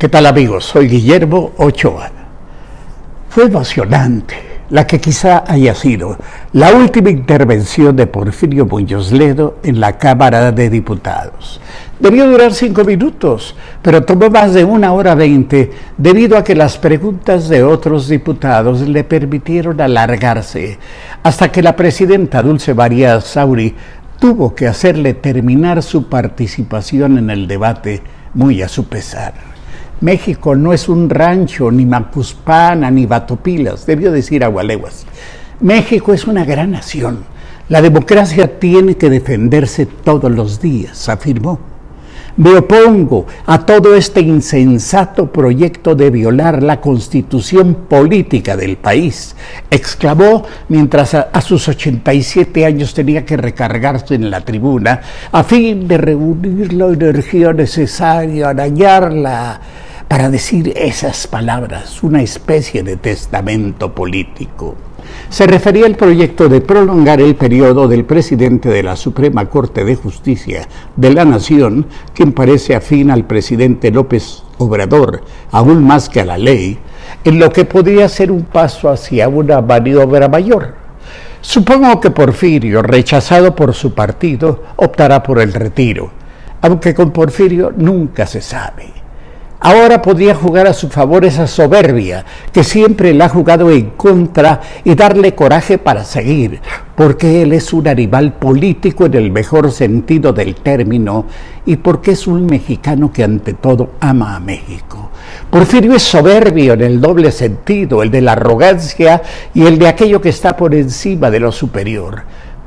¿Qué tal amigos? Soy Guillermo Ochoa. Fue emocionante la que quizá haya sido la última intervención de Porfirio Muñoz Ledo en la Cámara de Diputados. Debió durar cinco minutos, pero tomó más de una hora veinte debido a que las preguntas de otros diputados le permitieron alargarse hasta que la presidenta Dulce María Sauri tuvo que hacerle terminar su participación en el debate muy a su pesar. México no es un rancho, ni Macuspana, ni Batopilas, debió decir Agualeguas. México es una gran nación. La democracia tiene que defenderse todos los días, afirmó. Me opongo a todo este insensato proyecto de violar la constitución política del país, exclamó mientras a, a, sus 87 años tenía que recargarse en la tribuna a fin de reunir la energía necesaria, arañarla para decir esas palabras, una especie de testamento político. Se refería al proyecto de prolongar el periodo del presidente de la Suprema Corte de Justicia de la Nación, quien parece afín al presidente López Obrador, aún más que a la ley, en lo que podría ser un paso hacia una maniobra mayor. Supongo que Porfirio, rechazado por su partido, optará por el retiro, aunque con Porfirio nunca se sabe. Ahora podría jugar a su favor esa soberbia que siempre le ha jugado en contra y darle coraje para seguir, porque él es un animal político en el mejor sentido del término y porque es un mexicano que ante todo ama a México. Porfirio es soberbio en el doble sentido, el de la arrogancia y el de aquello que está por encima de lo superior.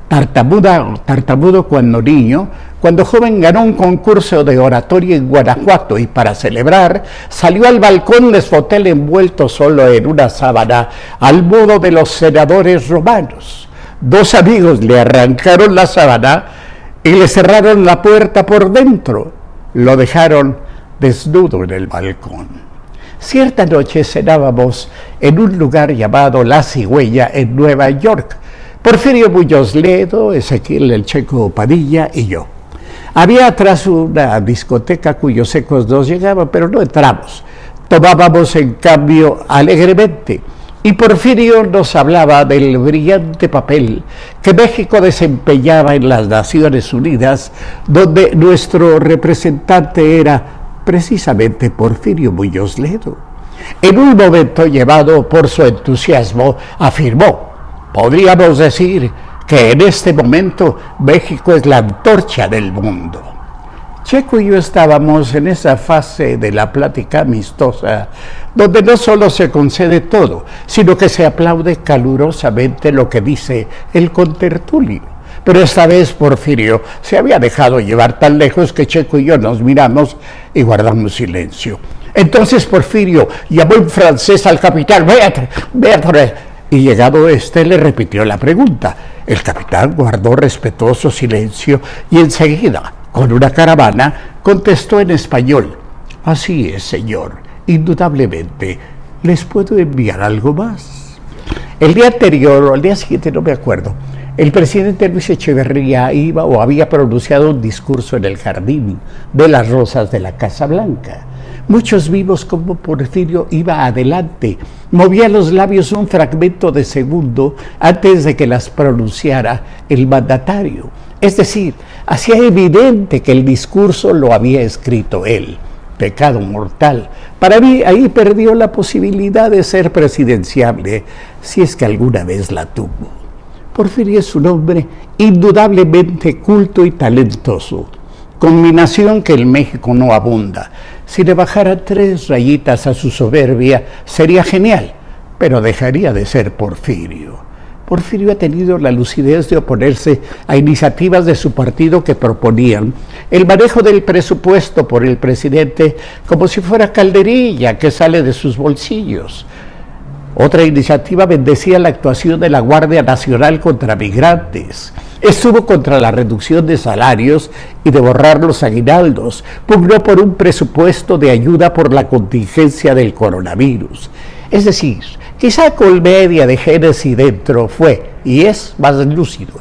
Tartamuda, tartamudo cuando niño, cuando joven ganó un concurso de oratoria en Guanajuato y para celebrar salió al balcón de su hotel envuelto solo en una sábana al modo de los senadores romanos. Dos amigos le arrancaron la sábana y le cerraron la puerta por dentro. Lo dejaron desnudo en el balcón. Cierta noche cenábamos en un lugar llamado La Cigüeña en Nueva York. Porfirio Muñoz Ledo, Ezequiel El Checo Padilla y yo. Había atrás una discoteca cuyos ecos nos llegaban, pero no entramos. Tomábamos en cambio alegremente. Y Porfirio nos hablaba del brillante papel que México desempeñaba en las Naciones Unidas, donde nuestro representante era precisamente Porfirio Muñoz Ledo. En un momento llevado por su entusiasmo, afirmó, podríamos decir que en este momento México es la antorcha del mundo. Checo y yo estábamos en esa fase de la plática amistosa, donde no solo se concede todo, sino que se aplaude calurosamente lo que dice el contertulio. Pero esta vez Porfirio se había dejado llevar tan lejos que Checo y yo nos miramos y guardamos silencio. Entonces Porfirio llamó en francés al capitán, Beatre, Beatre, y llegado este le repitió la pregunta. El capitán guardó respetuoso silencio y enseguida, con una caravana, contestó en español. Así es, señor, indudablemente. ¿Les puedo enviar algo más? El día anterior, o al día siguiente, no me acuerdo, el presidente Luis Echeverría iba o había pronunciado un discurso en el jardín de las rosas de la Casa Blanca. Muchos vimos como Porfirio iba adelante, movía los labios un fragmento de segundo antes de que las pronunciara el mandatario. Es decir, hacía evidente que el discurso lo había escrito él. Pecado mortal. Para mí ahí perdió la posibilidad de ser presidenciable, si es que alguna vez la tuvo. Porfirio es un hombre indudablemente culto y talentoso, combinación que en México no abunda si le bajara tres rayitas a su soberbia, sería genial, pero dejaría de ser Porfirio. Porfirio ha tenido la lucidez de oponerse a iniciativas de su partido que proponían el manejo del presupuesto por el presidente como si fuera calderilla que sale de sus bolsillos. Otra iniciativa bendecía la actuación de la Guardia Nacional contra migrantes. Estuvo contra la reducción de salarios y de borrar los aguinaldos. Pugnó por un presupuesto de ayuda por la contingencia del coronavirus. Es decir, quizá Colmedia de Génesis dentro fue y es más lúcido,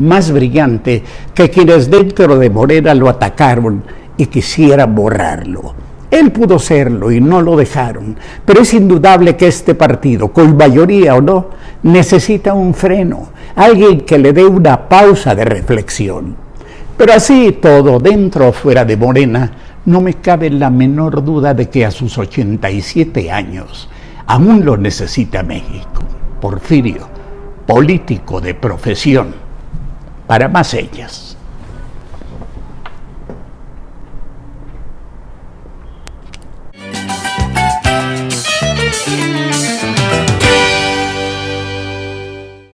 más brillante que quienes dentro de Morena lo atacaron y quisieran borrarlo. Él pudo serlo y no lo dejaron, pero es indudable que este partido, con mayoría o no, necesita un freno, alguien que le dé una pausa de reflexión. Pero así todo, dentro o fuera de Morena, no me cabe la menor duda de que a sus 87 años aún lo necesita México. Porfirio, político de profesión, para más ellas.